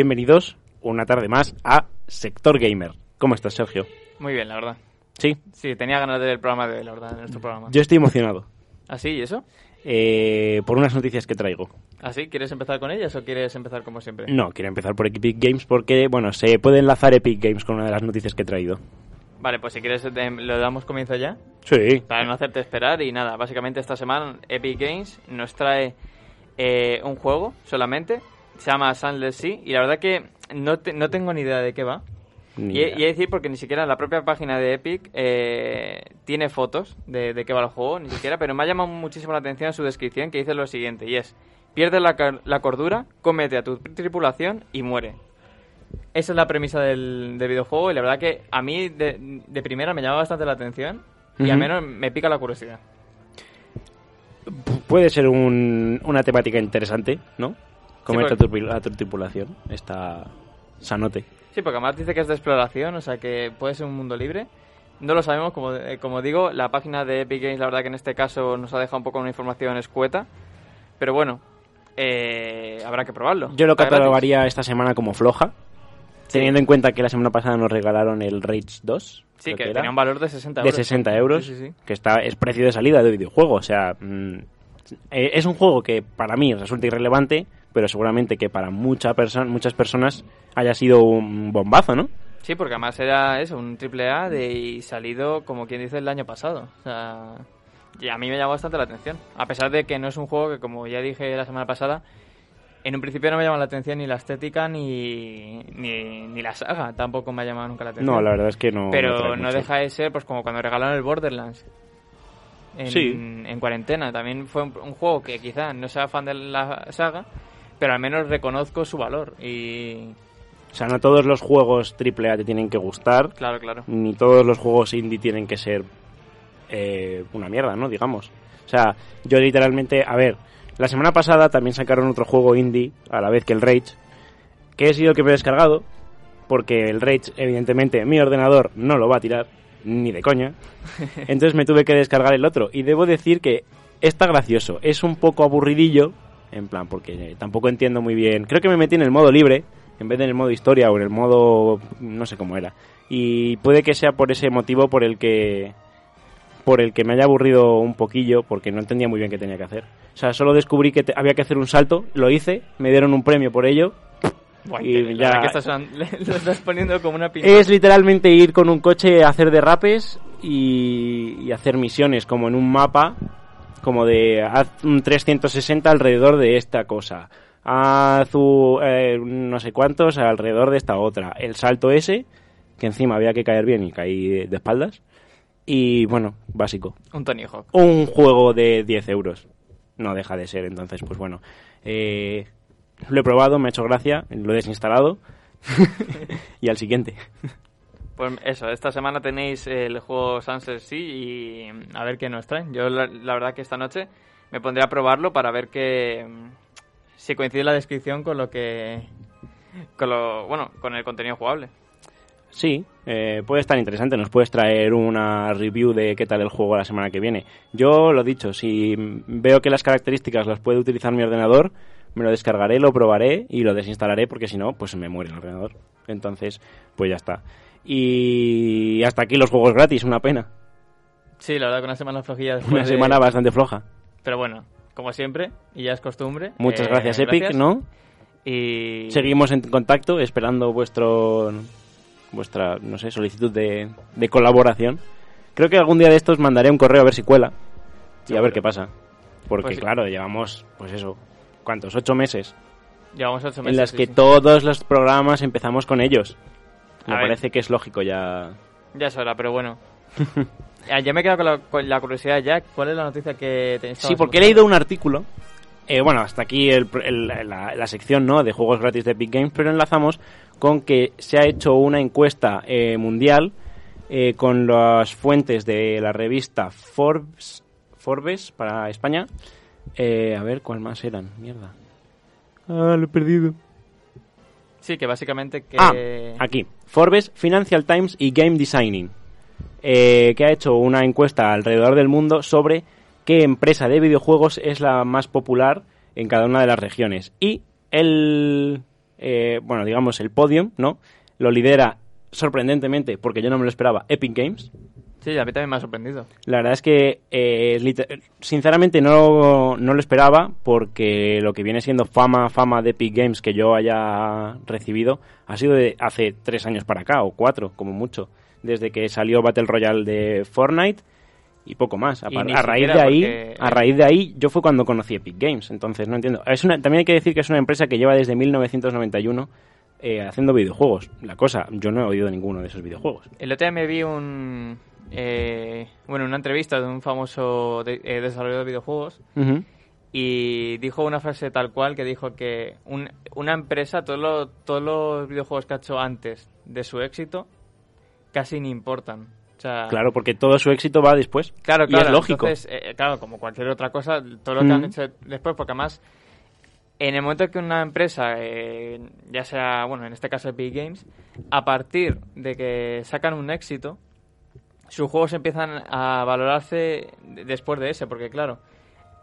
Bienvenidos una tarde más a Sector Gamer. ¿Cómo estás, Sergio? Muy bien, la verdad. Sí, Sí, tenía ganas del programa de hoy, la verdad, de nuestro programa. yo estoy emocionado ¿Ah, sí? ¿Y eso? eh, por unas noticias que traigo. ¿Ah, sí? ¿Quieres empezar con ellas o quieres empezar como siempre? No, quiero empezar por Epic Games porque, bueno, se puede enlazar Epic Games con una de las noticias que he traído. Vale, pues si quieres lo damos comienzo ya, Sí. para no hacerte esperar. Y nada, básicamente esta semana Epic Games nos trae eh, un juego solamente, se llama Sunless Sea, y la verdad que no, te- no tengo ni idea de qué va. Y, y de decir porque ni siquiera la propia página de Epic eh, tiene fotos de, de qué va el juego, ni siquiera, pero me ha llamado muchísimo la atención su descripción que dice lo siguiente, y es, pierde la, la cordura, comete a tu tripulación y muere. Esa es la premisa del, del videojuego y la verdad que a mí de, de primera me llama bastante la atención y al menos me pica la curiosidad. Pu- Puede ser un- una temática interesante, ¿no? Comete porque- a, tu, a tu tripulación. Está sanote. Sí, porque además dice que es de exploración, o sea que puede ser un mundo libre. No lo sabemos, como, eh, como digo, la página de Epic Games, la verdad que en este caso nos ha dejado un poco una información escueta. Pero bueno, eh, habrá que probarlo. Yo lo Está catalogaría esta semana como floja, teniendo en cuenta que la semana pasada nos regalaron el Rage 2. Sí, que, era, tenía un valor de 60 de euros. 60 euros, Sí, sí, sí. que está es precio de salida de videojuego. O sea, mm, eh, es un juego que para mí resulta irrelevante, pero seguramente que para mucha perso- muchas personas haya sido un bombazo, ¿no? Sí, porque además era eso, un triple A de y salido, como quien dice, el año pasado. O sea, y a mí me llamó bastante la atención. A pesar de que no es un juego que, como ya dije la semana pasada, en un principio no me llama la atención ni la estética ni, ni, ni la saga. Tampoco me ha llamado nunca la atención. No, la verdad es que no. Pero no mucho. deja de ser, pues como cuando regalaron el Borderlands. En, Sí. en cuarentena. También fue un, un juego que quizá no sea fan de la saga, pero al menos reconozco su valor. Y O sea, no todos los juegos AAA te tienen que gustar, claro, claro. ni todos los juegos indie tienen que ser eh, una mierda, ¿no? Digamos. O sea, yo literalmente, a ver, la semana pasada también sacaron otro juego indie, a la vez que el Rage, que he sido el que me he descargado, porque el Rage, evidentemente, mi ordenador no lo va a tirar, ni de coña. Entonces me tuve que descargar el otro. Y debo decir que está gracioso. Es un poco aburridillo, en plan, porque tampoco entiendo muy bien. Creo que me metí en el modo libre, en vez de en el modo historia o en el modo... no sé cómo era. Y puede que sea por ese motivo por el que por el que me haya aburrido un poquillo porque no entendía muy bien qué tenía que hacer. O sea, solo descubrí que te- había que hacer un salto, lo hice, me dieron un premio por ello. Y ya- verdad que estás, lo estás poniendo como una pinta. Es literalmente ir con un coche a hacer derrapes y, y hacer misiones como en un mapa, como de haz un 360 alrededor de esta cosa. Haz un, eh, no sé cuántos alrededor de esta otra. El salto ese, que encima había que caer bien y caí de, de espaldas. Y bueno, básico. Un Tony Hawk. Un juego de 10 euros. No deja de ser, entonces, pues bueno. Eh, lo he probado, me ha hecho gracia, lo he desinstalado. y al siguiente. Pues eso, esta semana tenéis el juego Sunset Sea y a ver qué nos traen. Yo la, la verdad que esta noche me pondré a probarlo para ver que si coincide la descripción con lo que con lo bueno, con el contenido jugable. Sí, eh, puede estar interesante. Nos puedes traer una review de qué tal el juego la semana que viene. Yo lo dicho, si veo que las características las puede utilizar mi ordenador, me lo descargaré, lo probaré y lo desinstalaré porque si no, pues me muere el ordenador. Entonces, pues ya está. Y hasta aquí los juegos gratis, una pena. Sí, la verdad que una semana flojilla Una de- semana bastante floja. Pero bueno, como siempre, y ya es costumbre. Muchas eh, gracias, Epic, ¿no? Y Seguimos en contacto esperando vuestro vuestra, no sé, solicitud de, de colaboración. Creo que algún día de estos mandaré un correo a ver si cuela y a ver qué pasa. Porque Pues claro, llevamos, pues eso, ¿cuántos? Ocho meses llevamos ocho meses. en las sí, que sí. todos los programas empezamos con ellos. Me A ver. parece que es lógico ya. Ya es hora, pero bueno. Ah, ya me he quedado con la, con la curiosidad ya. ¿Cuál es la noticia que tenéis? Sí, porque he leído un artículo. eh, bueno, hasta aquí el- el- la, la sección ¿no? de juegos gratis de Epic Games, pero enlazamos con que se ha hecho una encuesta eh, mundial eh, con las fuentes de la revista Forbes, Forbes para España. Eh, a ver, ¿cuál más eran? Mierda. Ah, lo he perdido. Sí, que básicamente que... Ah, aquí. Forbes, Financial Times y Game Designing. eh, que ha hecho una encuesta alrededor del mundo sobre qué empresa de videojuegos es la más popular en cada una de las regiones. Y el, eh, bueno, digamos, el podium, ¿no? Lo lidera sorprendentemente, porque yo no me lo esperaba, Epic Games. Sí, a mí también me ha sorprendido. La verdad es que, eh, sinceramente, no, no lo esperaba porque lo que viene siendo fama, fama de Epic Games que yo haya recibido ha sido de hace tres años para acá, o cuatro, como mucho, desde que salió Battle Royale de Fortnite y poco más. A, a raíz de ahí, porque- a raíz de ahí, yo fue cuando conocí Epic Games, entonces no entiendo. Es una, también hay que decir que es una empresa que lleva desde 1991 eh, haciendo videojuegos. La cosa, yo no he oído ninguno de esos videojuegos. El otro día me vi un... eh, bueno, una entrevista de un famoso de- eh, desarrollador de videojuegos y dijo una frase tal cual que dijo que un- una empresa, todos los, todos los videojuegos que ha hecho antes de su éxito, casi ni importan. O sea, Claro, porque todo su éxito va después. Claro, Y claro. es lógico. Entonces, eh, claro, como cualquier otra cosa, todo lo que han hecho después, porque además, en el momento que una empresa, eh, ya sea, bueno, en este caso Epic Games, a partir de que sacan un éxito, sus juegos empiezan a valorarse de- después de ese, porque claro,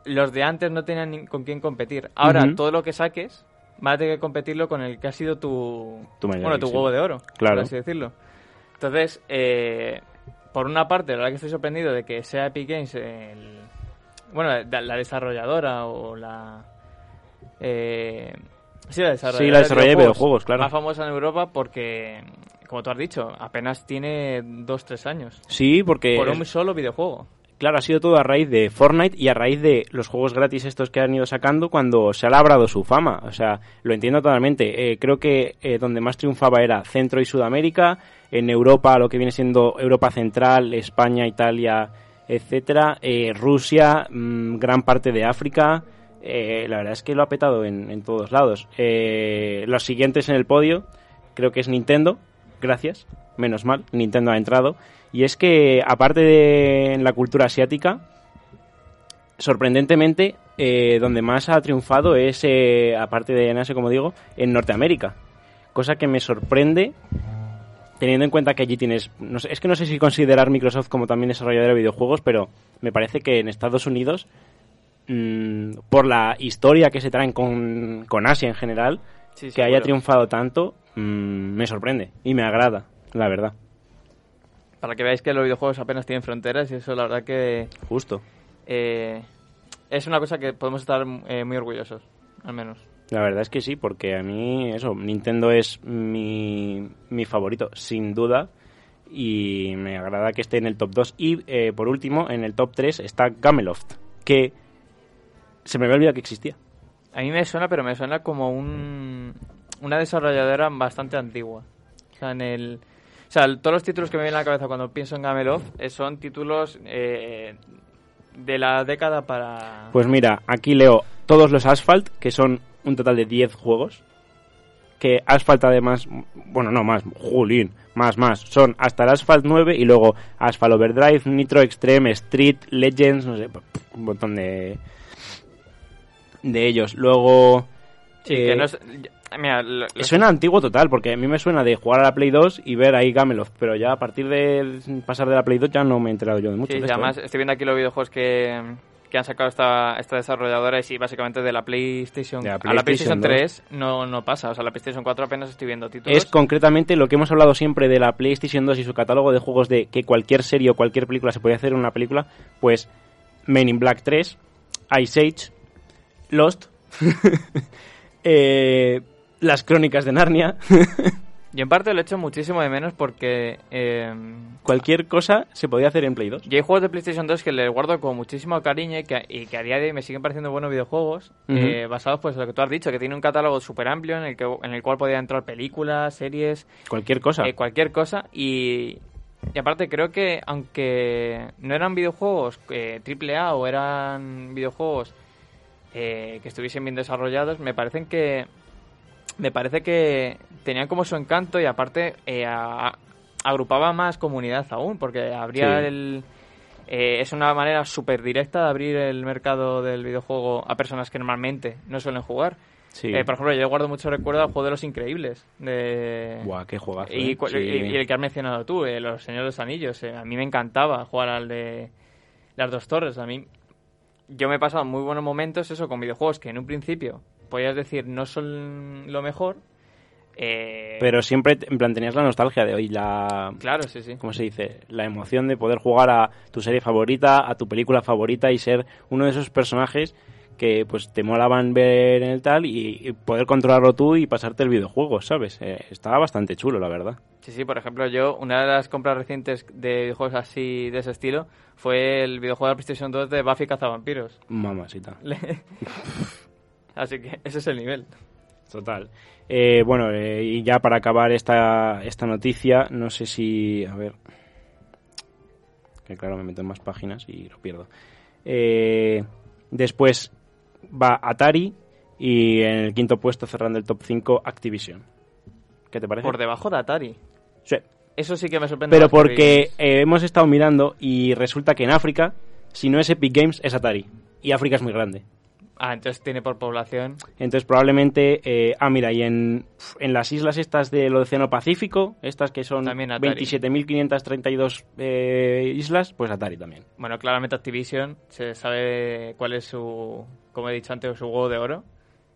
los de antes no tenían con quién competir. Ahora, todo lo que saques, vas a tener que competirlo con el que ha sido tu, Tu mayor bueno, tu huevo de oro, Claro. por así decirlo. Entonces, eh, por una parte, la verdad que estoy sorprendido de que sea Epic Games el, bueno, la, la desarrolladora o la eh, sí, la desarrolladora, Sí, la desarrolladora de videojuegos, claro. más famosa en Europa porque, como tú has dicho, apenas tiene dos tres años Sí, porque por un solo videojuego. claro, ha sido todo a raíz de Fortnite y a raíz de los juegos gratis estos que han ido sacando cuando se ha labrado su fama. O sea, lo entiendo totalmente. Eh, creo que eh, donde más triunfaba era Centro y Sudamérica, en Europa lo que viene siendo Europa Central, España, Italia, etcétera, eh, Rusia, mm, gran parte de África. La verdad es que lo ha petado en, en todos lados. Los siguientes en el podio creo que es Nintendo, gracias, menos mal, Nintendo ha entrado. Y es que, aparte de en la cultura asiática, sorprendentemente, eh, donde más ha triunfado es, eh, aparte de NAS, como digo, en Norteamérica. Cosa que me sorprende, teniendo en cuenta que allí tienes... No sé, es que no sé si considerar Microsoft como también desarrolladora de videojuegos, pero me parece que en Estados Unidos, mm, por la historia que se traen con, con Asia en general, Sí, sí, que haya bueno. triunfado tanto, mm, me sorprende y me agrada, la verdad. Para que veáis que los videojuegos apenas tienen fronteras y eso la verdad que Justo. eh, es una cosa que podemos estar eh, muy orgullosos, al menos. La verdad es que sí, porque a mí eso, Nintendo es mi, mi favorito, sin duda, y me agrada que esté en el top 2. Y eh, por último, en el top 3 está Gameloft, que se me había olvidado que existía. A mí me suena, pero me suena como un, una desarrolladora bastante antigua. O sea, en el... O sea, todos los títulos que me vienen a la cabeza cuando pienso en Gameloft eh, son títulos eh, de la década para... Pues mira, aquí leo todos los Asphalt, que son un total de 10 juegos. Que Asphalt además, bueno, no más, Julín, más, más. Son hasta el Asphalt 9 y luego Asphalt Overdrive, Nitro Extreme, Street, Legends, no sé, un montón de, de ellos. Luego... Sí, eh, que no es... ya- Mira, lo- lo- Suena antiguo total, porque a mí me suena de jugar a la Play 2 y ver ahí Gameloft, pero ya a partir de pasar de la Play 2 ya no me he enterado yo de mucho. Sí, de sí, esto, además ¿eh? estoy viendo aquí los videojuegos que, que han sacado esta, esta desarrolladora y sí, básicamente de la PlayStation, De la a la PlayStation PlayStation 3 no, no pasa. O sea, la PlayStation 4 apenas estoy viendo títulos. Es concretamente lo que hemos hablado siempre de la PlayStation 2 y su catálogo de juegos de que cualquier serie o cualquier película se podía hacer en una película, pues Men in Black 3, Ice Age, Lost, eh, las crónicas de Narnia, Yo en parte lo he hecho muchísimo de menos porque eh, cualquier cosa se podía hacer en Play 2. yo hay juegos de PlayStation 2 que les guardo con muchísimo cariño y que, y que a día de hoy me siguen pareciendo buenos videojuegos eh, basados pues en lo que tú has dicho, que tiene un catálogo súper amplio en el, que, en el cual podía entrar películas, series, Cualquier cosa. eh, cualquier cosa y, y aparte creo que aunque no eran videojuegos eh, triple A o eran videojuegos eh, que estuviesen bien desarrollados me parecen que me parece que tenían como su encanto y aparte eh, a- agrupaba más comunidad aún porque habría Sí. el eh, es una manera súper directa de abrir el mercado del videojuego a personas que normalmente no suelen jugar sí. eh, por ejemplo, yo guardo mucho recuerdo al juego de los increíbles. De... Buah, qué juegazo. y, ¿eh? Sí. y- y el que has mencionado tú, eh, Los Señores de los Anillos. a mí me encantaba jugar al de las dos torres. A mí, yo me he pasado muy buenos momentos eso con videojuegos que en un principio podías decir no son lo mejor, Eh, Pero siempre, en plan, tenías la nostalgia de hoy, la... Claro, sí, sí. ¿Cómo se dice? La emoción de poder jugar a tu serie favorita, a tu película favorita y ser uno de esos personajes que pues te molaban ver en el tal y, y poder controlarlo tú y pasarte el videojuego, ¿sabes? Eh, estaba bastante chulo, la verdad. Sí, sí, por ejemplo, yo, una de las compras recientes de videojuegos así, de ese estilo, fue el videojuego de PlayStation 2 de Buffy Cazavampiros. Mamásita. Así que ese es el nivel. Total. Eh, bueno, eh, y ya para acabar esta, esta noticia, no sé si... A ver... Que claro, me meto en más páginas y lo pierdo. Eh, después va Atari y en el quinto puesto, cerrando el top 5, Activision. ¿Qué te parece? Por debajo de Atari. Sí. Eso sí que me sorprende. Pero porque eh, hemos estado mirando y resulta que en África, si no es Epic Games, es Atari. Y África es muy grande. Ah, entonces tiene por población... Entonces probablemente, eh, ah mira, y en, en las islas estas del Océano Pacífico, estas que son También Atari. 27.532 eh, islas, pues Atari también. Bueno, claramente Activision se sabe cuál es su, como he dicho antes, su huevo de oro,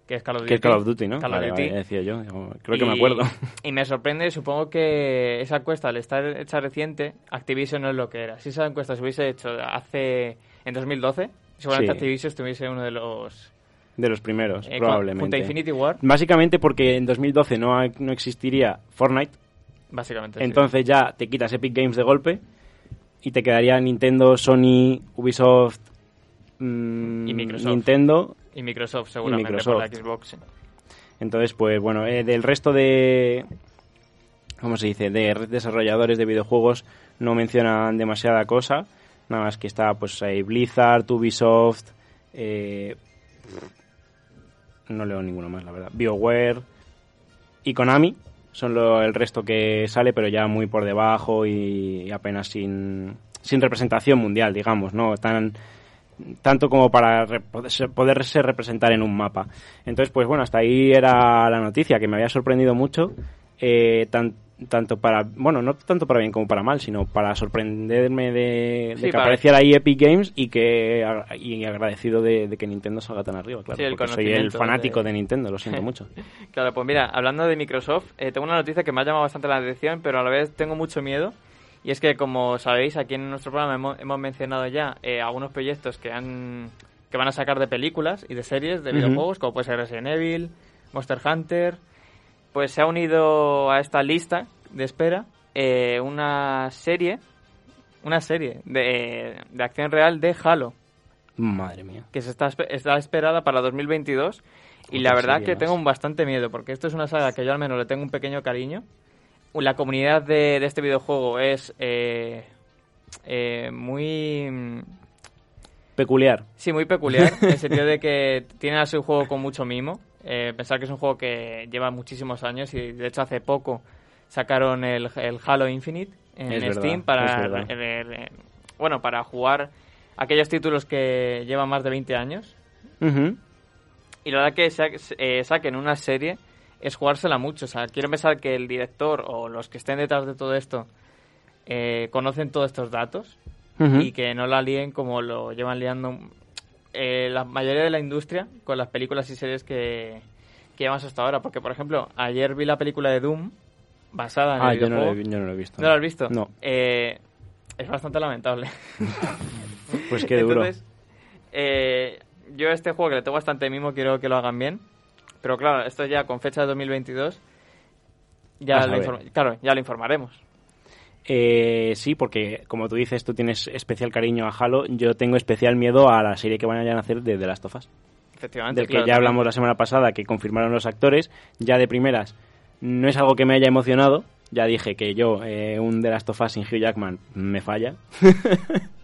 que es Call of Duty. Que es Call of Duty, ¿no? Call of Vale, Duty. vale, decía yo, creo que Y- me acuerdo. Y me sorprende, supongo que esa encuesta, al estar hecha reciente, Activision no es lo que era. Si esa encuesta se hubiese hecho hace en 2012, seguramente Sí. Activision estuviese uno de los... De los primeros, eh, probablemente. Junto a Infinity War, Básicamente porque en 2012 no, ha- no existiría Fortnite, básicamente. sí. entonces ya te quitas Epic Games de golpe y te quedaría Nintendo, Sony, Ubisoft, mm, Y Microsoft. Nintendo Y Microsoft, seguramente, por la Microsoft. Xbox. Entonces, pues bueno, eh, del resto de. ¿Cómo se dice? De re- desarrolladores de videojuegos no mencionan demasiada cosa. Nada más que está, pues ahí Blizzard, Ubisoft. eh, no leo ninguno más, la verdad. BioWare y Konami son lo- el resto que sale, pero ya muy por debajo y, apenas sin, sin representación mundial, digamos, ¿no? Tan, tanto como para poderse, representar en un mapa. Entonces, pues bueno, hasta ahí era la noticia, que me había sorprendido mucho, eh, tanto para, bueno, no tanto para bien como para mal, sino para sorprenderme de, que para- apareciera ahí Epic Games y que y agradecido de, de que Nintendo salga tan arriba, claro, Sí, el porque soy el fanático de- de Nintendo, lo siento mucho. Claro, pues mira, hablando de Microsoft, eh, tengo una noticia que me ha llamado bastante la atención, pero a la vez tengo mucho miedo. Y es que, como sabéis, aquí en nuestro programa hemos, hemos mencionado ya eh, algunos proyectos que han que van a sacar de películas y de series de videojuegos, como puede ser Resident Evil, Monster Hunter. Pues se ha unido a esta lista de espera eh, una serie, una serie de, de acción real de Halo Madre mía. que se está, está esperada para 2022 y la verdad que más. tengo bastante miedo porque esto es una saga que yo al menos le tengo un pequeño cariño. La comunidad de, de este videojuego es eh, eh, muy... mm, Peculiar. Sí, muy peculiar, en el sentido de que tiene a su juego con mucho mimo. Eh, pensar que es un juego que lleva muchísimos años y de hecho hace poco sacaron el, el Halo Infinite en Es Steam para, bueno, para jugar aquellos títulos que llevan más de 20 años. Y la verdad que sa- eh, saquen una serie es jugársela mucho. O sea, quiero pensar que el director o los que estén detrás de todo esto eh, conocen todos estos datos y que no la líen como lo llevan liando eh, la mayoría de la industria con las películas y series que, que llevamos hasta ahora. Porque, por ejemplo, ayer vi la película de Doom basada en Ah, el yo no, he, yo no lo he visto. ¿No lo has visto? No. Eh, es bastante lamentable. Pues qué duro. Entonces, eh, yo este juego que le tengo bastante mimo quiero que lo hagan bien. Pero claro, esto ya con fecha de 2022. Ya lo, claro, ya lo informaremos. Eh, sí, porque como tú dices, tú tienes especial cariño a Halo. Yo tengo especial miedo a la serie que vayan a hacer de The Last of Us. Efectivamente. Del que claro, ya hablamos la semana pasada, que confirmaron los actores. Ya de primeras, no es algo que me haya emocionado. Ya dije que yo, eh, un The Last of Us sin Hugh Jackman, me falla.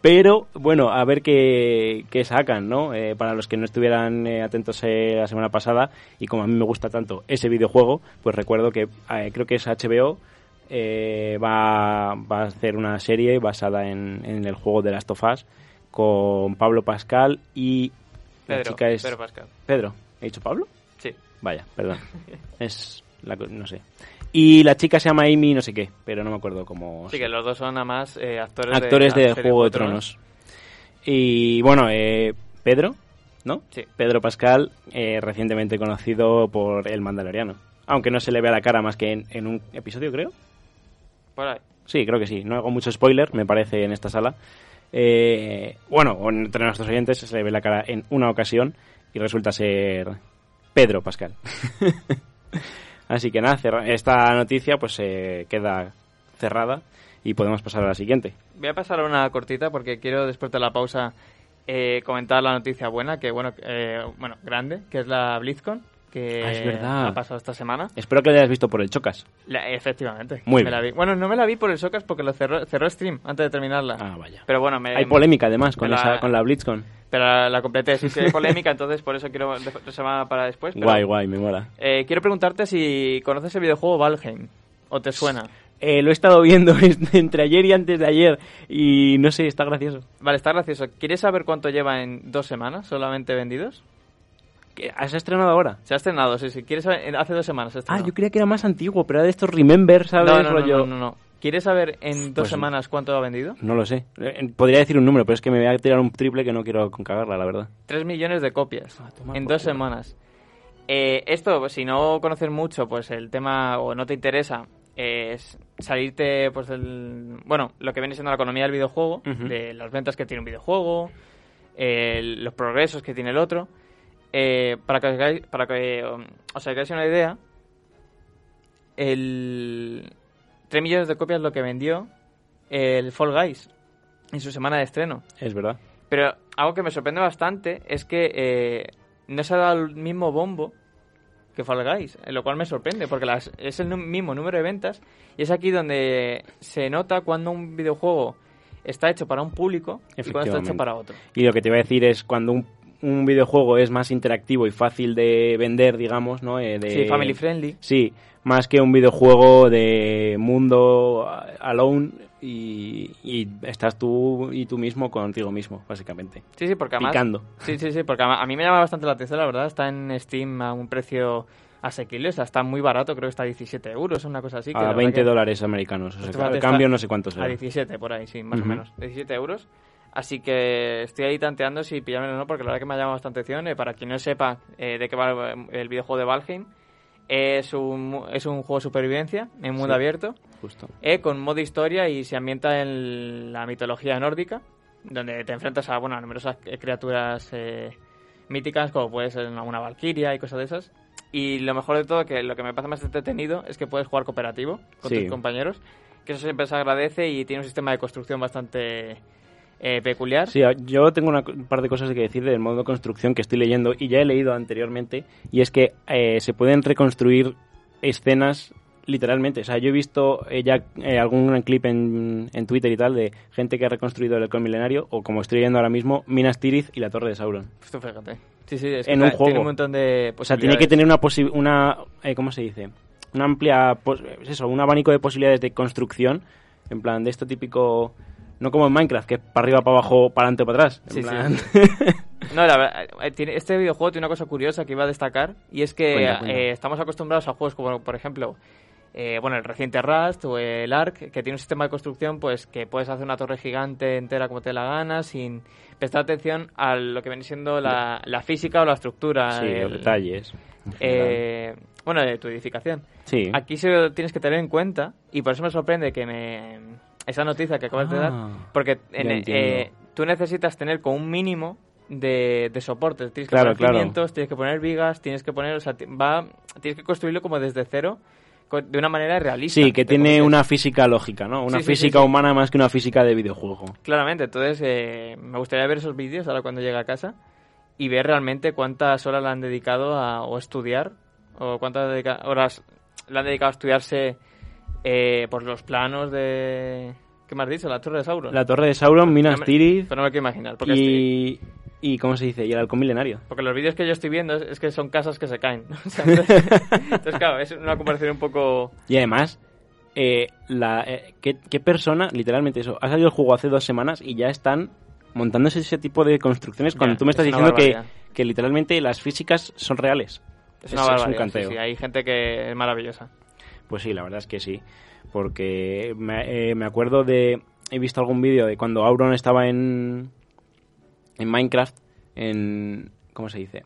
Pero bueno, a ver qué, qué sacan, ¿no? Eh, para los que no estuvieran eh, atentos eh, la semana pasada, y como a mí me gusta tanto ese videojuego, pues recuerdo que creo que es HBO, eh, va, va a hacer una serie basada en, en el juego de Last of Us con Pablo Pascal y la Pedro, chica es Pedro Pascal. Pedro. ¿He dicho Pablo? Sí. Vaya, perdón. es la no sé. Y la chica se llama Amy no sé qué, pero no me acuerdo cómo. Sí, que los dos son además eh, actores, actores de, la Juego de Tronos. Y bueno, eh, Pedro ¿no? Sí. Pedro Pascal, eh, recientemente conocido por El Mandaloriano. Aunque no se le vea la cara más que en, en un episodio, creo. Por ahí. Sí, creo que sí. No hago mucho spoiler, me parece, en esta sala. Eh, bueno, entre nuestros oyentes se le ve la cara en una ocasión y resulta ser Pedro Pascal. Así que nada, esta noticia pues se queda cerrada y podemos pasar a la siguiente. Voy a pasar a una cortita porque quiero después de la pausa eh, comentar la noticia buena, que bueno, eh, bueno, grande, que es la BlizzCon, que Ah, es verdad. ha pasado esta semana. Espero que lo hayas visto por el Chocas. La- efectivamente. Muy me bien. la vi. Bueno, no me la vi por el Socas porque lo cerró, cerró stream antes de terminarla. Ah, vaya. Pero bueno, me, Hay polémica además con, la- esa, con la BlitzCon. Pero la, la completé, sí, sí, hay polémica, entonces por eso quiero reservarla para después. pero, Guay, guay, me mola. eh, quiero preguntarte si conoces el videojuego Valheim o te suena. Eh, lo he estado viendo entre ayer y antes de ayer y no sé, está gracioso. Vale, está gracioso. ¿Quieres saber cuánto lleva en dos semanas solamente vendidos? ¿Qué? ¿Has estrenado ahora? Se ha estrenado, sí, sí. ¿Quieres saber? en- Hace dos semanas se ha Ah, yo creía que era más antiguo, pero era de estos Remember, ¿sabes? no, no, no, Rollo- no, no, no. ¿Quieres saber en dos Pues- semanas cuánto ha vendido? No lo sé. Eh, Podría decir un número, pero es que me voy a tirar un triple que no quiero cagarla, la verdad. Tres millones de copias Ah, en dos semanas. Eh, esto, pues, si no conoces mucho, pues el tema o no te interesa, es salirte, pues, del. Bueno, lo que viene siendo la economía del videojuego, de las ventas que tiene un videojuego, el- los progresos que tiene el otro. Eh, para que, os hagáis- para que um, os hagáis una idea, el 3 millones de copias es lo que vendió el Fall Guys en su semana de estreno. Es verdad. Pero algo que me sorprende bastante es que eh, no se ha dado el mismo bombo que Fall Guys, eh, lo cual me sorprende, porque las- es el mismo número de ventas y es aquí donde se nota cuando un videojuego está hecho para un público y cuando está hecho para otro. Y lo que te iba a decir es cuando un, un videojuego es más interactivo y fácil de vender, digamos, ¿no? Eh, de- Sí, family friendly. Sí, más que un videojuego de mundo a- alone y, y estás tú y tú mismo contigo mismo, básicamente. Sí, sí, porque además... Picando. Sí, sí, sí, porque a a mí me llama bastante la atención, la verdad. Está en Steam a un precio asequible, o sea, está muy barato, creo que está a 17 euros, una cosa así. que A verdad 20 que- dólares americanos. O sea, cambio no sé cuánto A será. 17, por ahí, sí, más o menos. 17 euros. Así que estoy ahí tanteando si pillármelo o no, porque la verdad que me ha llamado bastante atención. Eh, para quien no sepa eh, de qué va el videojuego de Valheim, es un, es un juego de supervivencia en mundo Sí. abierto, Justo. eh, con modo historia y se ambienta en la mitología nórdica, donde te enfrentas a, bueno, a numerosas criaturas eh, míticas, como puede ser una, una valquiria y cosas de esas. Y lo mejor de todo, que lo que me parece más entretenido, es que puedes jugar cooperativo con Sí. tus compañeros, que eso siempre se agradece y tiene un sistema de construcción bastante eh, peculiar. Sí, a- yo tengo una un par de cosas que decir del modo de construcción que estoy leyendo y ya he leído anteriormente, y es que eh, se pueden reconstruir escenas literalmente. O sea, yo he visto eh, ya eh, algún clip en, en Twitter y tal de gente que ha reconstruido el Halcón Milenario, o como estoy leyendo ahora mismo, Minas Tirith y la Torre de Sauron. Pues tú fíjate. Sí, sí, es que En un juego. tiene un montón de O sea, tiene que tener una posi- una eh, ¿cómo se dice? Una amplia pos- es eso, un abanico de posibilidades de construcción, en plan de esto típico no como en Minecraft, que es para arriba, para abajo, para adelante o para atrás. En Sí, sí. No, la verdad, eh, este videojuego tiene una cosa curiosa que iba a destacar y es que Cuenta, cuenta. eh, estamos acostumbrados a juegos como, por ejemplo, eh, bueno, el reciente Rust o el Ark, que tiene un sistema de construcción pues que puedes hacer una torre gigante entera como te dé la gana sin prestar atención a lo que viene siendo la, la física o la estructura. sí, el- los detalles. eh, bueno, de tu edificación. sí. Aquí se lo tienes que tener en cuenta y por eso me sorprende que me esa noticia que acabas de dar, Ah, porque en- eh, tú necesitas tener con un mínimo de, de soportes. Tienes que Claro, poner claro. cimientos, tienes que poner vigas, tienes que poner, o sea, va, tienes que construirlo como desde cero, de una manera realista. Sí, que tiene una física lógica, ¿no? Una Sí, sí, sí, física sí. humana más que una física de videojuego. Claramente, entonces eh, me gustaría ver esos vídeos ahora cuando llegue a casa y ver realmente cuántas horas le han dedicado a o estudiar o cuántas horas le han dedicado a estudiarse eh, por los planos de... ¿Qué me has dicho? La Torre de Sauron. La Torre de Sauron, Minas No Tirith Pero no me quiero imaginar. Porque, estoy- y... y... ¿Cómo se dice? Y el Halcón Milenario. porque los vídeos que yo estoy viendo es, es que son casas que se caen. O sea, entonces, entonces, claro, es una comparación un poco... Y además, eh, la, eh, ¿qué, qué persona, literalmente eso, ha salido el juego hace dos semanas y ya están montándose ese tipo de construcciones cuando tú me estás es diciendo que, que literalmente las físicas son reales. Es una Es- es un sí, canteo. sí, hay gente que es maravillosa. Pues sí, la verdad es que sí. Porque me, eh, me acuerdo de... He visto algún vídeo de cuando Auron estaba en... En Minecraft. En, ¿Cómo se dice?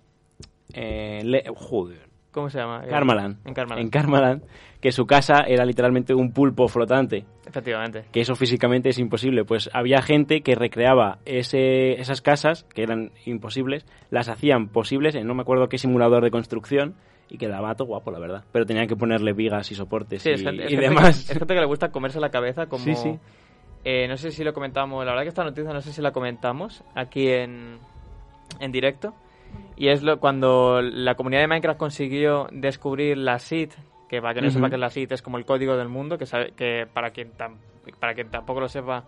Eh, le- joder. ¿Cómo se llama? Karmaland. En Karmaland. En Karmaland, que su casa era literalmente un pulpo flotante. Efectivamente. que eso físicamente es imposible. Pues había gente que recreaba ese, esas casas, que eran imposibles, las hacían posibles en no me acuerdo qué simulador de construcción, y quedaba todo guapo, la verdad. Pero tenían que ponerle vigas y soportes Sí, y, es gente, es y gente demás. Que, es gente que le gusta comerse la cabeza como... Sí, sí. Eh, no sé si lo comentamos, la verdad que esta noticia no sé si la comentamos aquí en, en directo. Y es lo, cuando la comunidad de Minecraft consiguió descubrir la seed, que para que no Ujú. sepa que la seed es como el código del mundo, que, sabe, que para, quien tam- para quien tampoco lo sepa,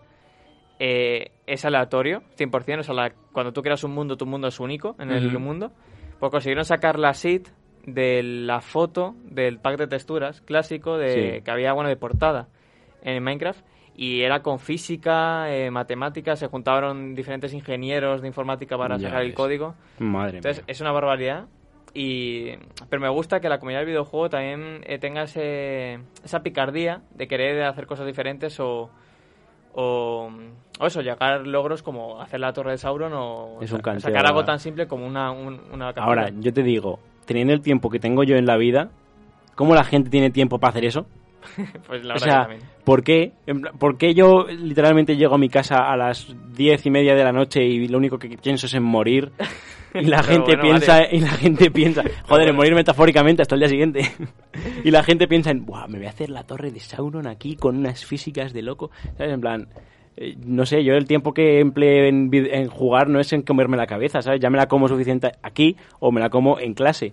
eh, es aleatorio, 100%. O sea, la- cuando tú creas un mundo, tu mundo es único en el Ujú. mundo. Pues consiguieron sacar la seed de la foto del pack de texturas clásico de, Sí. que había, bueno, de portada en Minecraft. Y era con física, eh, matemáticas, se juntaron diferentes ingenieros de informática para Ya sacar el código. Madre Entonces, mía. es una barbaridad. Y, pero me gusta que la comunidad del videojuego también eh, tenga ese, esa picardía de querer hacer cosas diferentes o, o, o eso, llegar logros como hacer la torre de Sauron o Es un sacar algo tan simple como una, un- una. Ahora, yo te digo, teniendo el tiempo que tengo yo en la vida, ¿cómo la gente tiene tiempo para hacer eso? pues la o sea. ¿por qué? En ¿Por qué yo literalmente llego a mi casa a las diez y media de la noche y lo único que pienso es en morir? Y la gente bueno, piensa, vale. y la gente piensa, joder, en bueno. morir metafóricamente hasta el día siguiente. y la gente piensa en, Buah, me voy a hacer la torre de Sauron aquí con unas físicas de loco. ¿Sabes? En plan, no sé, yo el tiempo que emplee en, jugar no es en comerme la cabeza, ¿sabes? Ya me la como suficiente aquí o me la como en clase.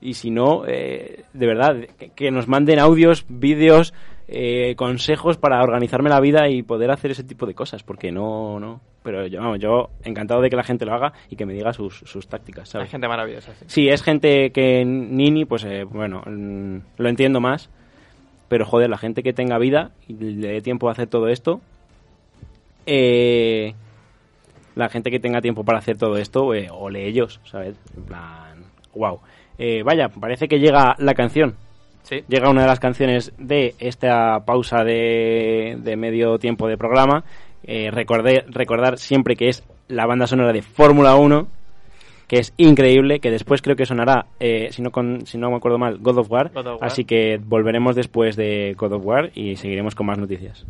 Y si no, eh, de verdad, que, que nos manden audios, vídeos, eh, consejos para organizarme la vida y poder hacer ese tipo de cosas, porque no, no. Pero yo, vamos, yo encantado de que la gente lo haga y que me diga sus, sus tácticas, Hay ¿sabes? gente maravillosa, sí. Sí, es gente que Nini, pues eh, bueno, mm, lo entiendo más. Pero joder, la gente que tenga vida y le dé tiempo a hacer todo esto. Eh, la gente que tenga tiempo para hacer todo esto, eh, ole ellos, ¿sabes? En plan, wow. vaya, parece que llega la canción. Sí, Llega una de las canciones de esta pausa de, de medio tiempo de programa. Eh, recordé, recordar siempre que es la banda sonora de Fórmula 1, que es increíble, que después creo que sonará, eh, si, no con, si no me acuerdo mal, God of War. God of War. Así que volveremos después de God of War y seguiremos con más noticias.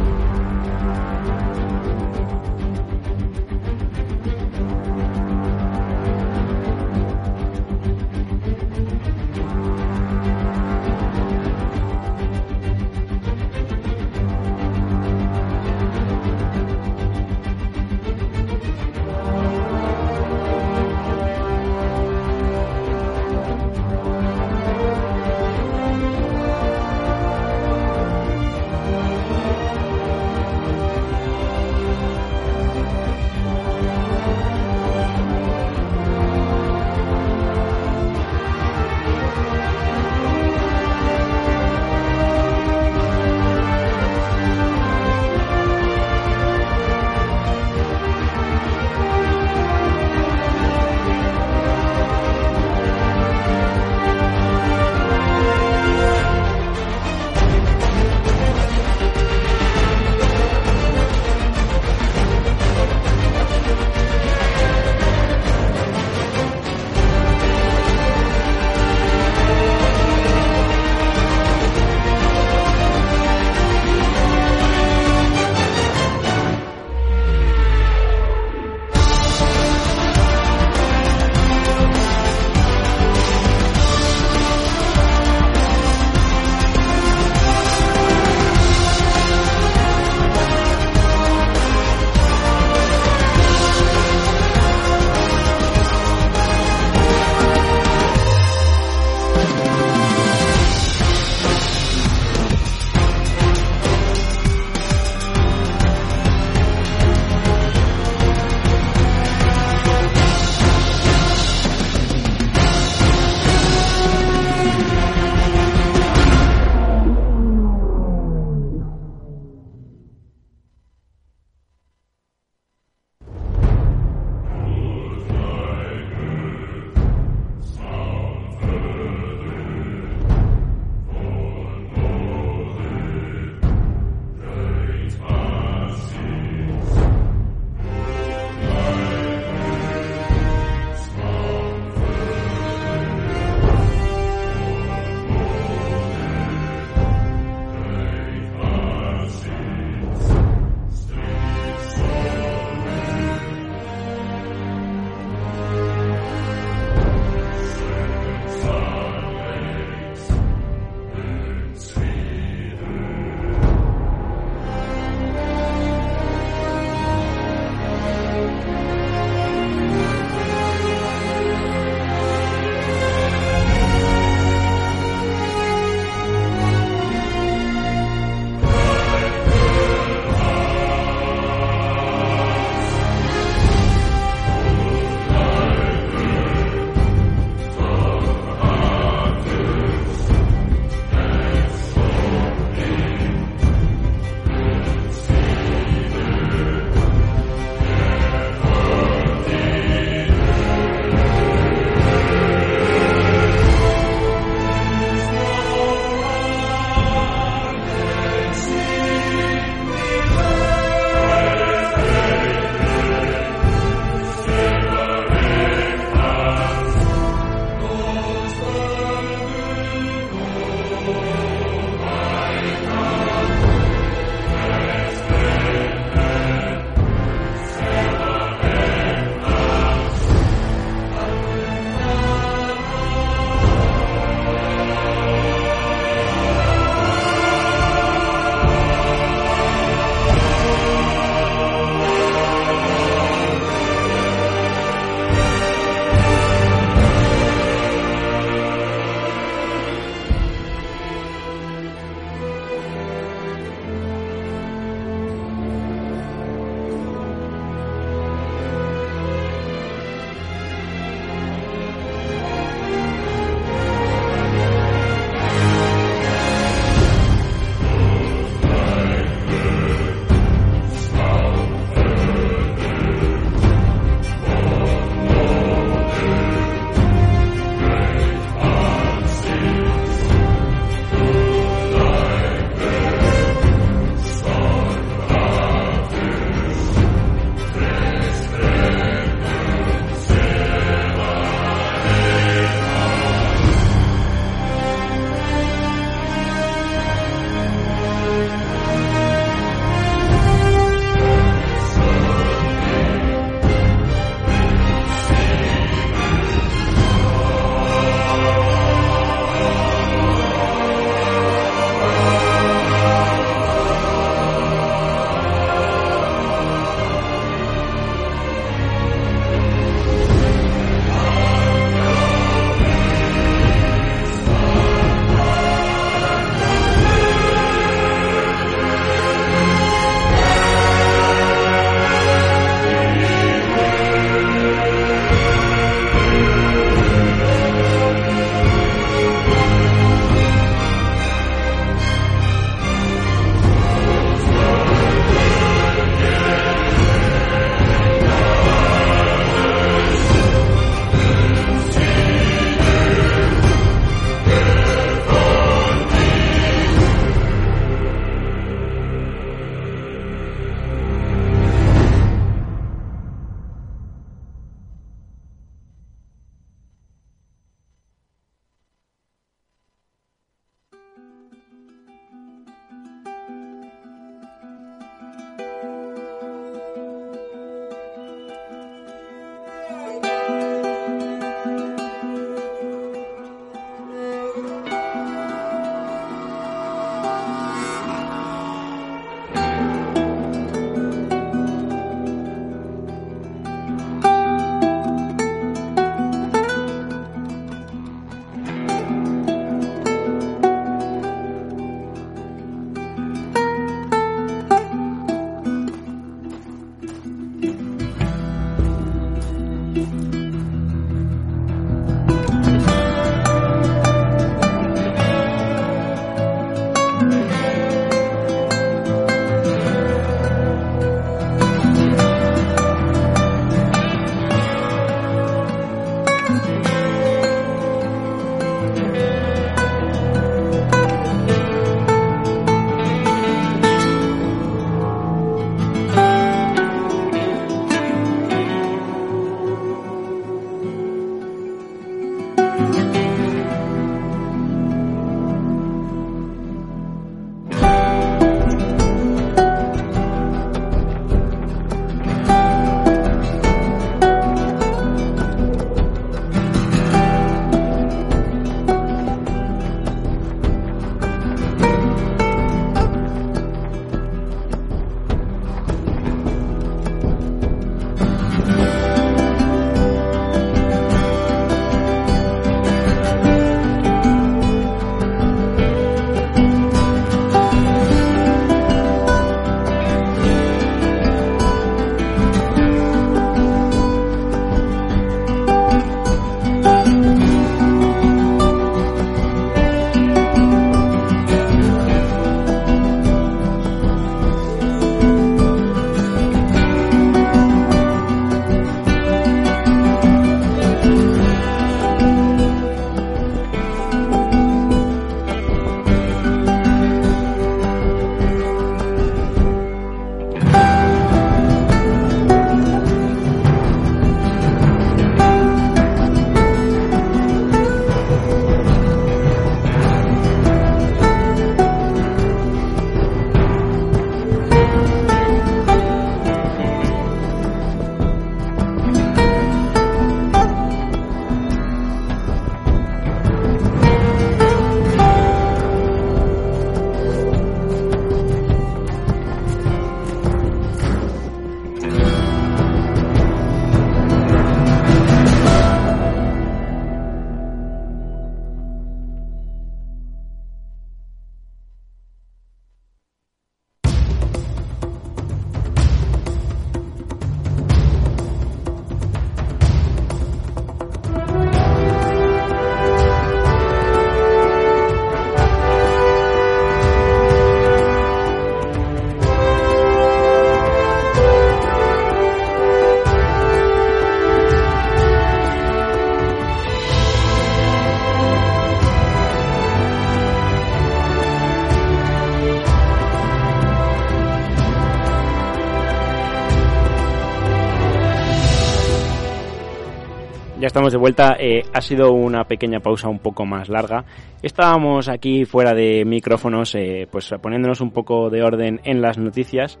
Estamos de vuelta. Eh, ha sido una pequeña pausa un poco más larga. Estábamos aquí fuera de micrófonos, eh, pues poniéndonos un poco de orden en las noticias.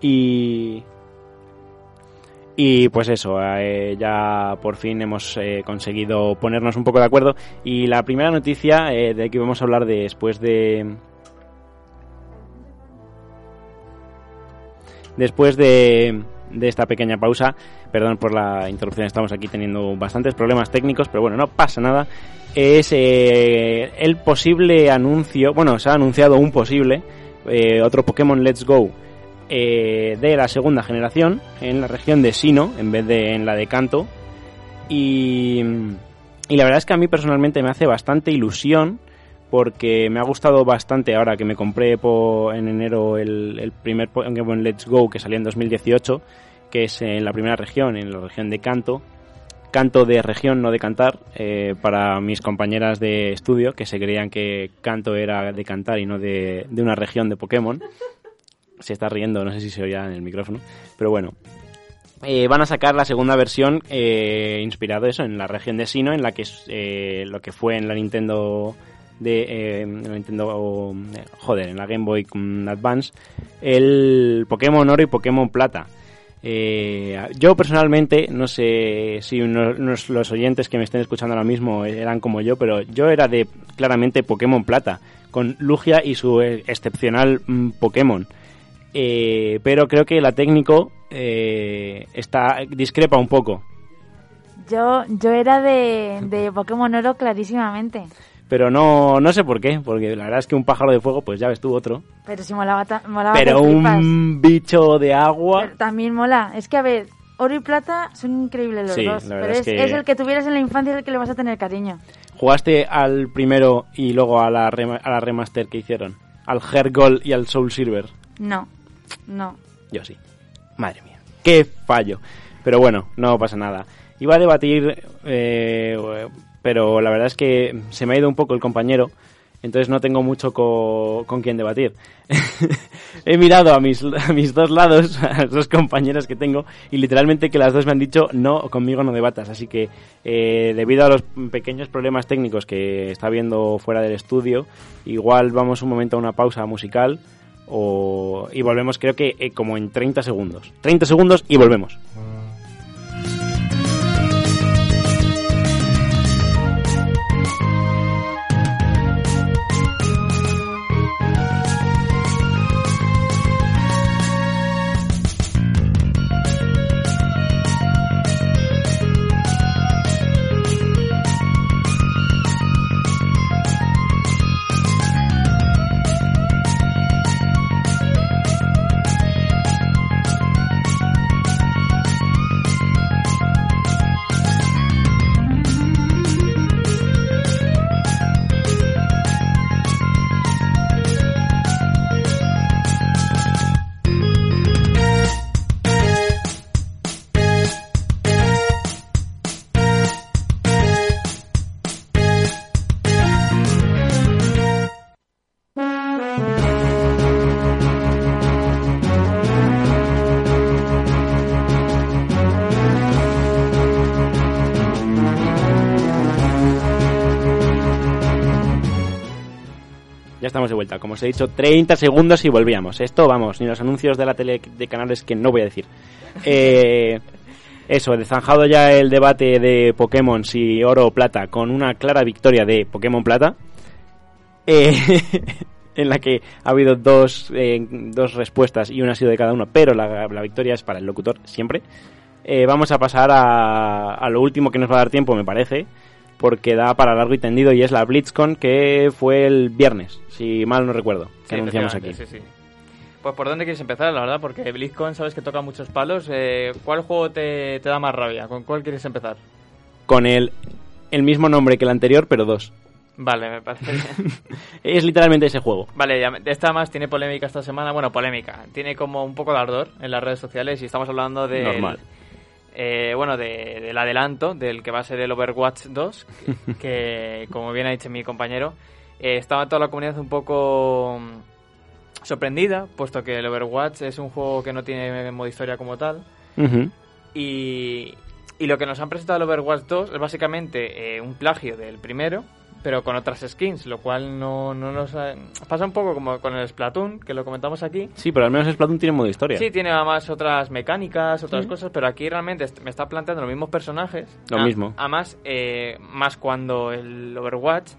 Y. Y pues eso, eh, ya por fin hemos conseguido ponernos un poco de acuerdo. Y la primera noticia de que vamos a hablar después de. Después de, de esta pequeña pausa Perdón por la interrupción, estamos aquí teniendo bastantes problemas técnicos, pero bueno, no pasa nada. Es eh, el posible anuncio, bueno, se ha anunciado un posible, eh, otro Pokémon Let's Go eh, de la segunda generación en la región de Sino en vez de en la de Kanto. Y, y la verdad es que a mí personalmente me hace bastante ilusión porque me ha gustado bastante ahora que me compré en enero el, el primer Pokémon Let's Go que salió en 2018 que es en la primera región, en la región de Canto. Canto de región, no de cantar, eh, para mis compañeras de estudio que se creían que canto era de cantar y no de, una región de Pokémon. Se está riendo, no sé si se oía en el micrófono, pero bueno. Eh, van a sacar la segunda versión eh, inspirado eso en la región de Sino, en la que eh, lo que fue en la Nintendo de Nintendo joder en la Game Boy Advance el Pokémon Oro y Pokémon Plata eh, yo personalmente, no sé si los oyentes que me estén escuchando ahora mismo eran como yo, pero yo era de claramente Pokémon Plata, con Lugia y su excepcional mm, Pokémon. Eh, pero creo que la técnico eh, está discrepa un poco. Yo, yo era de, de Pokémon Oro clarísimamente. Pero no, no sé por qué, porque la verdad es que un pájaro de fuego, pues ya ves tú otro. Pero si molaba, molaba Pero un bicho de agua. también mola. Es que, a ver, oro y plata son increíbles los dos. pero es, el que tuvieras en la infancia es el que le vas a tener cariño. ¿Jugaste al primero y luego a la, a la remaster que hicieron? ¿Al Gold y al Soul Silver? No, no. Yo sí. Madre mía. Qué fallo. Pero bueno, no pasa nada. Iba a debatir, eh, pero la verdad es que se me ha ido un poco el compañero entonces no tengo mucho con quien debatir. He mirado a mis, a mis dos lados, a las dos compañeras que tengo, y literalmente que las dos me han dicho, no, conmigo no debatas. Así que, eh, debido a los pequeños problemas técnicos que está viendo fuera del estudio, igual vamos un momento a una pausa musical o, y volvemos creo que eh, como en 30 segundos. 30 segundos y volvemos. He dicho, 30 segundos y volvíamos. Esto, vamos, ni los anuncios de la tele de canales que no voy a decir. Eh, eso, zanjado ya el debate de Pokémon si oro o plata con una clara victoria de Pokémon Plata. Eh, en la que ha habido dos, eh, dos respuestas y una ha sido de cada uno, pero la, victoria es para el locutor siempre. vamos a pasar a, a, lo último que nos va a dar tiempo, me parece, porque da para largo y tendido y es la BlitzCon que fue el viernes, si mal no recuerdo, que anunciamos aquí. Sí, sí. Pues por dónde quieres empezar, la verdad, porque BlitzCon sabes que toca muchos palos. Eh, ¿Cuál juego te, da más rabia? ¿Con cuál quieres empezar? Con el, el mismo nombre que el anterior, pero dos. Vale, me parece es literalmente ese juego. Vale, esta más tiene polémica esta semana. Bueno, polémica. Tiene como un poco de ardor en las redes sociales y estamos hablando de... Normal. Eh, bueno, del adelanto del que va a ser el Overwatch 2, que, como bien ha dicho mi compañero, eh, estaba toda la comunidad un poco mm, sorprendida, puesto que el Overwatch es un juego que no tiene modo historia como tal. y, y, lo que nos han presentado el Overwatch 2 es básicamente eh, un plagio del primero, pero con otras skins, lo cual no, no nos... Pasa un poco como con el Splatoon, que lo comentamos aquí. Sí, pero al menos Splatoon tiene modo historia. Sí, tiene además otras mecánicas, otras cosas, pero aquí realmente me está planteando los mismos personajes. Lo mismo. Además, eh, más cuando el Overwatch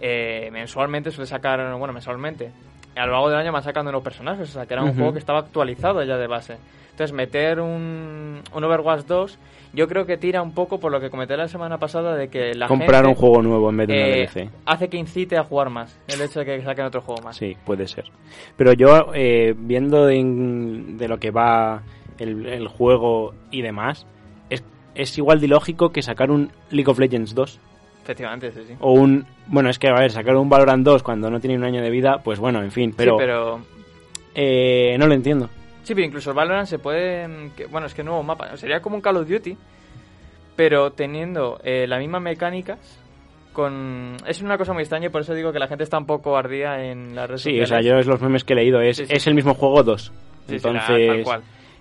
eh, mensualmente suele sacar, bueno, mensualmente, a lo largo del año van sacando nuevos personajes, o sea, que era un juego que estaba actualizado ya de base. Entonces, meter un, un Overwatch 2 yo creo que tira un poco por lo que comenté la semana pasada de que la Comprar un juego nuevo en vez de una eh, DLC. Hace que incite a jugar más, el hecho de que saquen otro juego más. Sí, puede ser. Pero yo, eh, viendo de, lo que va el, juego y demás, es, es igual de lógico que sacar un League of Legends 2. Efectivamente, sí, sí. O un... Bueno, es que, a ver, sacar un Valorant 2 cuando no tiene un año de vida, pues bueno, en fin, pero... Sí, pero... Eh, no lo entiendo. Sí, pero incluso el Valorant se puede... Bueno, es que nuevo mapa. Sería como un Call of Duty, pero teniendo eh, las mismas mecánicas con... Es una cosa muy extraña y por eso digo que la gente está un poco ardía en las redes sí, o sea, yo es los memes que he leído. Es, es el mismo juego 2. Entonces...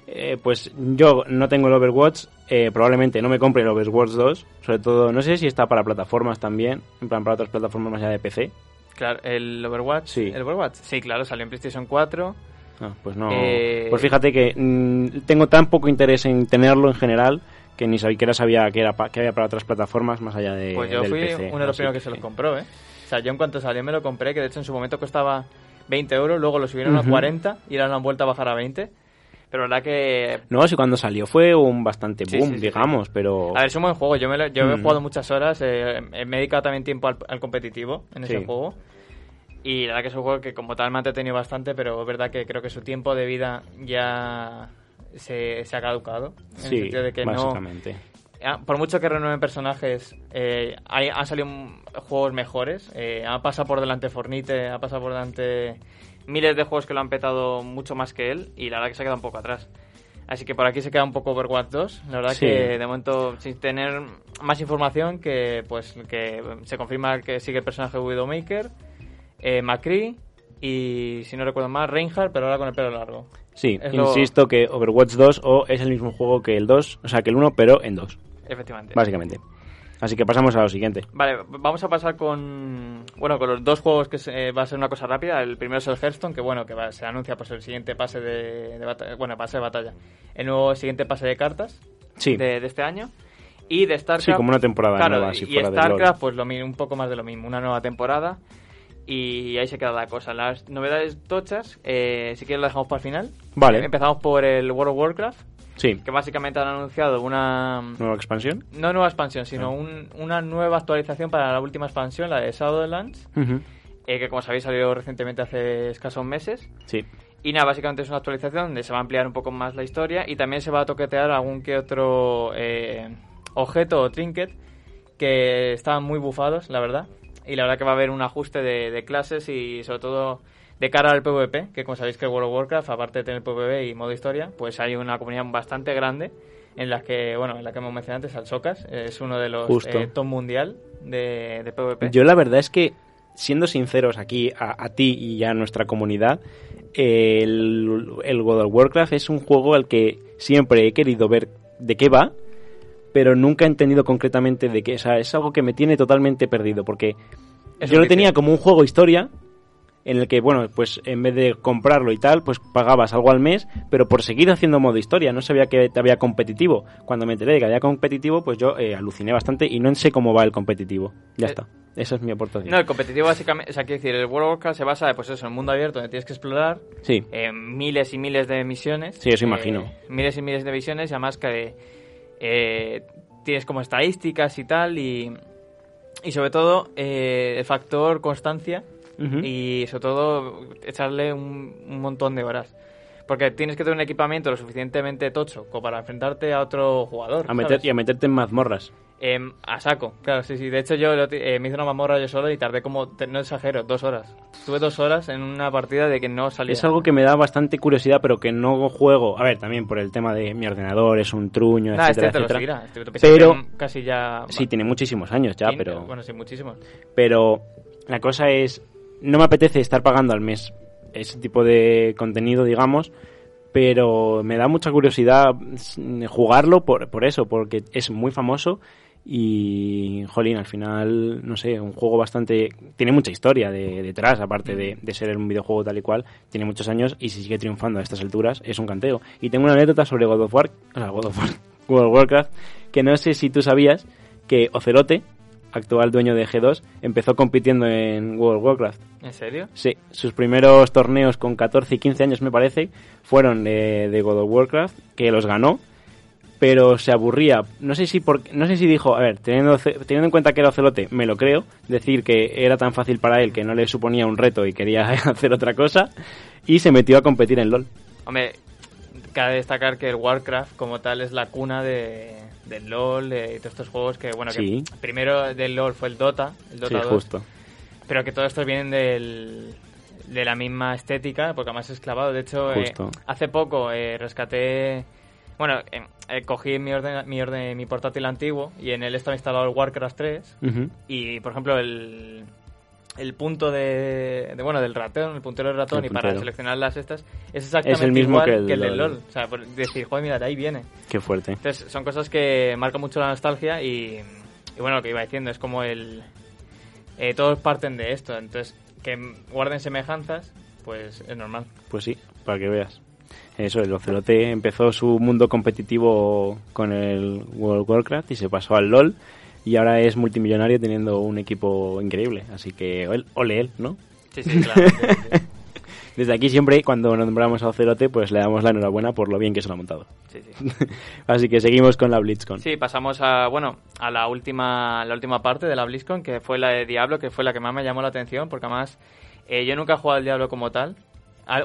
Eh, pues yo no tengo el Overwatch, eh, probablemente no me compre el Overwatch 2, sobre todo, no sé si está para plataformas también, en plan para otras plataformas más allá de PC. Claro, el Overwatch, sí. el Overwatch, sí, claro, salió en PlayStation 4, Ah, pues no. Eh, pues fíjate que mm, tengo tan poco interés en tenerlo en general que ni siquiera sabía que, era que había para otras plataformas más allá de. Pues yo fui uno de los primeros que, se los compró, ¿eh? O sea, yo en cuanto salió me lo compré, que de hecho en su momento costaba 20 euros, luego lo subieron a 40 y ahora lo han vuelto a bajar a 20. Pero la verdad que... No, si cuando salió fue un bastante boom, digamos, pero... A ver, es un buen juego. Yo, me yo he jugado muchas horas, eh, me he dedicado también tiempo al, al competitivo en ese juego. Y la verdad que es un juego que como tal me ha entretenido bastante, pero es verdad que creo que su tiempo de vida ya se, se ha caducado. En sí, el sentido de que básicamente. No, por mucho que renueven personajes, eh, hay, han salido juegos mejores. Eh, ha pasado por delante Fornite, ha pasado por delante miles de juegos que lo han petado mucho más que él y la verdad que se ha quedado un poco atrás. Así que por aquí se queda un poco Overwatch 2. La verdad que de momento sin tener más información que pues que se confirma que sigue el personaje Widowmaker, eh, McCree y si no recuerdo más Reinhardt, pero ahora con el pelo largo. Sí, insisto que Overwatch 2 o es el mismo juego que el 2, o sea que el 1 pero en 2. Efectivamente. Básicamente. Así que pasamos a lo siguiente. Vale, vamos a pasar con bueno con los dos juegos que se, va a ser una cosa rápida. El primero es el Hearthstone, que bueno que se anuncia pues el siguiente pase de, batalla, bueno pase de batalla, el nuevo siguiente pase de cartas de, este año y de StarCraft. Sí, como una temporada nueva. y StarCraft pues lo un poco más de lo mismo, una nueva temporada y ahí se queda la cosa. Las novedades tochas, eh, si quieres las dejamos para el final. Vale. Empezamos por el World of Warcraft Sí. Que básicamente han anunciado una... ¿Nueva expansión? No nueva expansión, sino ah. una nueva actualización para la última expansión, la de Shadowlands, eh, que como sabéis salió recientemente hace escasos meses. Sí. Y nada, básicamente es una actualización donde se va a ampliar un poco más la historia y también se va a toquetear algún que otro eh, objeto o trinket que estaban muy bufados, la verdad. Y la verdad que va a haber un ajuste de clases y sobre todo de cara al PvP, que como sabéis que World of Warcraft, aparte de tener PvP y modo historia, pues hay una comunidad bastante grande en la que, bueno, en la que hemos mencionado antes, al Socas, es uno de los eh, top mundial de, PvP. Yo la verdad es que, siendo sinceros aquí a, ti y a nuestra comunidad, el, el World of Warcraft es un juego al que siempre he querido ver de qué va, pero nunca he entendido concretamente de qué. O sea, es algo que me tiene totalmente perdido, porque yo lo tenía como un juego historia, en el que, bueno, pues en vez de comprarlo y tal, pues pagabas algo al mes, pero por seguir haciendo modo historia, no sabía que había competitivo. Cuando me enteré de que había competitivo, pues yo eh, aluciné bastante y no sé cómo va el competitivo. Ya eh, está. Esa es mi aportación. No, el competitivo básicamente, o sea, quiero decir, el World of Warcraft se basa, pues eso, en un mundo abierto donde tienes que explorar. Sí. miles y miles de misiones. Sí, eso imagino. Eh, miles y miles de misiones y además que tienes como estadísticas y tal y, y sobre todo el factor constancia y sobre todo echarle un, montón de horas. Porque tienes que tener un equipamiento lo suficientemente tocho como para enfrentarte a otro jugador. A meter, y a meterte en mazmorras. Em, a saco, claro, sí, sí. De hecho, yo eh, me hice una mazmorra yo solo y tardé como, no exagero, dos horas. Estuve dos horas en una partida de que no salía. Es algo que me da bastante curiosidad, pero que no juego. A ver, también por el tema de mi ordenador, es un truño, etcétera, este etcétera. Este pero casi ya. Sí, tiene muchísimos años ya, pero. Bueno, sí, muchísimos. Pero la cosa es no me apetece estar pagando al mes ese tipo de contenido, digamos, pero me da mucha curiosidad jugarlo por, por eso, porque es muy famoso y, jolín, al final, no sé, un juego bastante... Tiene mucha historia de, detrás, aparte de, ser un videojuego tal y cual, tiene muchos años y si sigue triunfando a estas alturas es un canteo. Y tengo una anécdota sobre God of War, o sea, God of War, World of Warcraft, que no sé si tú sabías que Ocelote, actual dueño de G2, empezó compitiendo en World of Warcraft. ¿En serio? Sí, sus primeros torneos con 14 y 15 años me parece fueron de, de God of Warcraft, que los ganó, pero se aburría. No sé si por, no sé si dijo, a ver, teniendo, teniendo en cuenta que era Ocelote, me lo creo, decir que era tan fácil para él que no le suponía un reto y quería hacer otra cosa, y se metió a competir en LOL. Hombre, cabe destacar que el Warcraft como tal es la cuna de, del LOL y todos estos juegos que, bueno, que primero del LOL fue el Dota, el Dota sí, justo. pero que todos estos vienen del, de la misma estética, porque además es clavado. De hecho, eh, hace poco eh, rescaté, bueno, eh, cogí mi, orden, mi, orden, mi portátil antiguo y en él estaba instalado el Warcraft 3 y, por ejemplo, el el punto de, bueno del ratón, el puntero del ratón y para seleccionar las estas es exactamente el mismo igual que el, del LOL. O sea, por decir, joder, mira, de ahí viene. Qué fuerte. Entonces, son cosas que marcan mucho la nostalgia y, bueno, lo que iba diciendo es como el... Eh, todos parten de esto, entonces que guarden semejanzas, pues es normal. Pues sí, para que veas. Eso, el Ocelote empezó su mundo competitivo con el World of Warcraft y se pasó al LOL y ahora es multimillonario teniendo un equipo increíble. Así que ole él, ¿no? Sí, sí, claro. Desde aquí siempre, cuando nombramos a Ocelote, pues le damos la enhorabuena por lo bien que se lo ha montado. Sí, sí. Así que seguimos con la BlitzCon. Sí, pasamos a, bueno, a la última, la última parte de la BlitzCon, que fue la de Diablo, que fue la que más me llamó la atención, porque además eh, yo nunca he jugado al Diablo como tal,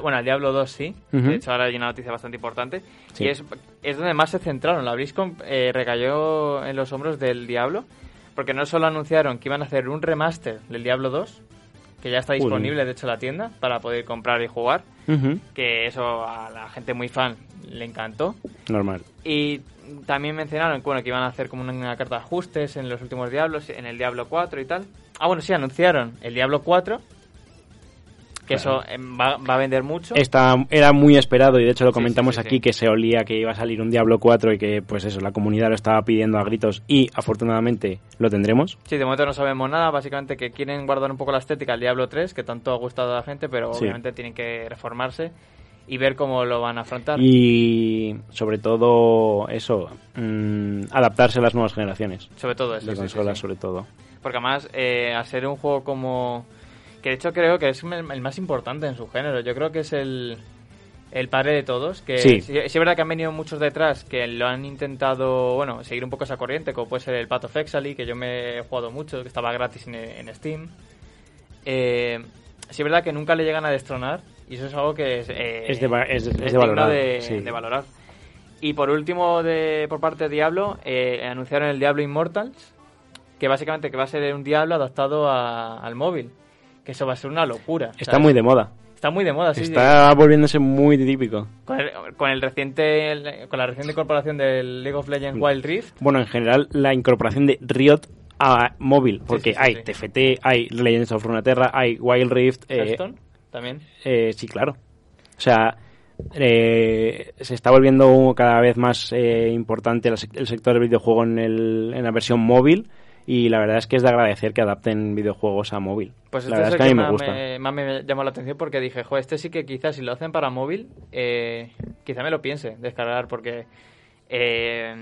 bueno, al Diablo 2 sí. De hecho, ahora hay una noticia bastante importante. Y es, es, donde más se centraron. La BlizzCon eh, recayó en los hombros del Diablo. Porque no solo anunciaron que iban a hacer un remaster del Diablo 2, que ya está disponible, de hecho, en la tienda para poder comprar y jugar. Que eso a la gente muy fan le encantó. Normal. Y también mencionaron bueno, que iban a hacer como una, carta de ajustes en los últimos Diablos, en el Diablo 4 y tal. Ah, bueno, sí, anunciaron el Diablo 4 que eso em, va, a vender mucho. Era muy esperado y de hecho lo comentamos aquí que se olía que iba a salir un Diablo 4 y que pues eso, la comunidad lo estaba pidiendo a gritos y afortunadamente lo tendremos. Sí, de momento no sabemos nada, básicamente que quieren guardar un poco la estética del Diablo 3 que tanto ha gustado a la gente, pero obviamente tienen que reformarse y ver cómo lo van a afrontar. Y sobre todo eso, mm, adaptarse a las nuevas generaciones. Sobre todo eso. De consolas sobre todo. Porque además, eh, a ser un juego como que de hecho creo que es el más importante en su género. Yo creo que es el, el padre de todos. Que sí. es verdad que han venido muchos detrás que lo han intentado, bueno, seguir un poco esa corriente, como puede ser el Path of Exile, que yo me he jugado mucho, que estaba gratis en, Steam. Eh, sí es verdad que nunca le llegan a destronar y eso es algo que es, eh, es, de, valorar. De, valorar. Y por último, de, por parte de Diablo, eh, anunciaron el Diablo Immortals, que básicamente que va a ser un Diablo adaptado al móvil que eso va a ser una locura. Está muy de moda. Está muy de moda, sí. Está volviéndose muy típico. Con el, reciente, con la reciente incorporación del League of Legends Wild Rift. Bueno, en general la incorporación de Riot a móvil, porque hay TFT, hay Legends of Runeterra, hay Wild Rift. Eh, también. Eh, sí, claro. O sea, eh, se está volviendo cada vez más eh, importante el, sector del videojuego en, el, en la versión móvil y la verdad es que es de agradecer que adapten videojuegos a móvil. Pues la este verdad es, que, a mí me gusta. Me, más me llamó la atención porque dije, jo, este sí que quizás si lo hacen para móvil, eh, quizá me lo piense descargar porque... Eh,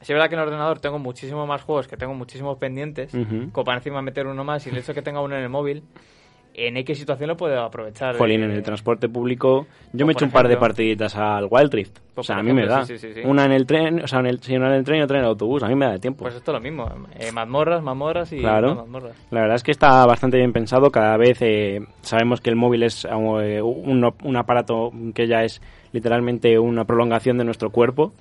es verdad que en el ordenador tengo muchísimos más juegos, que tengo muchísimos pendientes, como para encima meter uno más y el hecho de que tenga uno en el móvil, en X situación lo puedo aprovechar. Jolín, en el transporte público yo me he hecho un par de partiditas al Wild Rift. o sea, a mí me da. una en el tren, o sea, en el, si una en el tren y otra en el autobús, a mí me da tiempo. Pues esto es lo mismo, eh, mazmorras, mazmorras y claro. La verdad es que está bastante bien pensado, cada vez eh, sabemos que el móvil es eh, un, un aparato que ya es literalmente una prolongación de nuestro cuerpo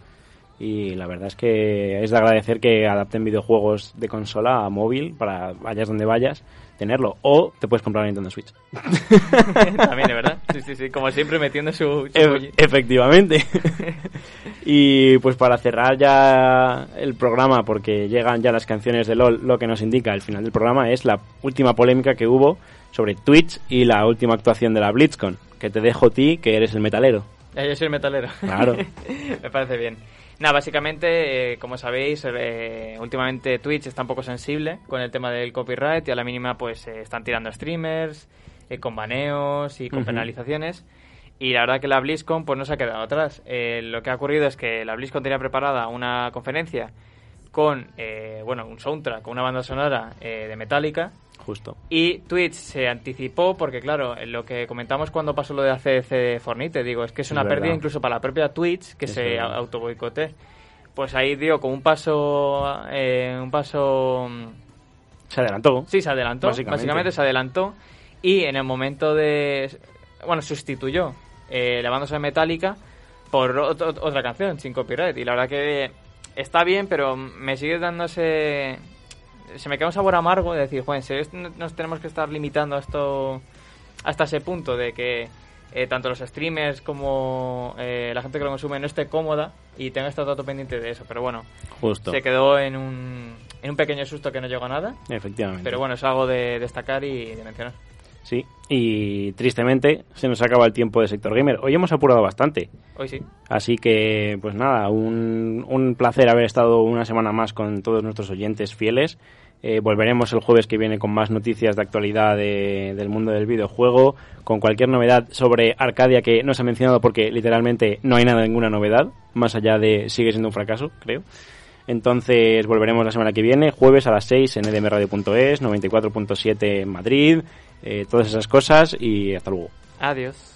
y la verdad es que es de agradecer que adapten videojuegos de consola a móvil para vayas donde vayas tenerlo. O te puedes comprar Nintendo Switch. También, de verdad. Sí, sí, sí. Como siempre metiendo su... efectivamente. y pues para cerrar ya el programa, porque llegan ya las canciones de LOL, lo que nos indica el final del programa es la última polémica que hubo sobre Twitch y la última actuación de la BlitzCon. Que te dejo a ti, que eres el metalero. yo soy el metalero. Claro. Me parece bien. Nada, básicamente, eh, como sabéis, eh, últimamente Twitch está un poco sensible con el tema del copyright y a la mínima pues eh, están tirando streamers con baneos y con penalizaciones. Y la verdad que la BlizzCon pues no se ha quedado atrás. lo que ha ocurrido es que la BlizzCon tenía preparada una conferencia con, bueno, un soundtrack, con una banda sonora de Metallica Justo. Y Twitch se anticipó porque, claro, lo que comentamos cuando pasó lo de ACC Fornite, digo, es que es una pérdida incluso para la propia Twitch que se auto boicote. Pues ahí dio como un paso, eh, un paso... Se adelantó. Sí, se adelantó. Básicamente. se adelantó. Y en el momento de... Bueno, sustituyó eh, la banda sonora metálica por otra canción sin copyright. Y la verdad que está bien, pero me sigue dando ese se me queda un sabor amargo de decir, joder, nos tenemos que estar limitando a esto hasta ese punto de que eh, tanto los streamers como eh, la gente que lo consume no esté cómoda y tenga este dato pendiente de eso. Pero bueno, Justo. se quedó en un, en un pequeño susto que no llegó a nada. Efectivamente. Pero bueno, es algo de destacar y de mencionar. Sí, y tristemente se nos acaba el tiempo de Sector Gamer. Hoy hemos apurado bastante. Hoy sí. Así que, pues nada, un, un placer haber estado una semana más con todos nuestros oyentes fieles. Eh, volveremos el jueves que viene con más noticias de actualidad del mundo del videojuego, con cualquier novedad sobre Arcadia que no se ha mencionado porque literalmente no hay nada, ninguna novedad, más allá de sigue siendo un fracaso, creo. Entonces volveremos la semana que viene, jueves a las 6 en edmradio.es, 94.7 en Madrid, eh, todas esas cosas y hasta luego. Adiós.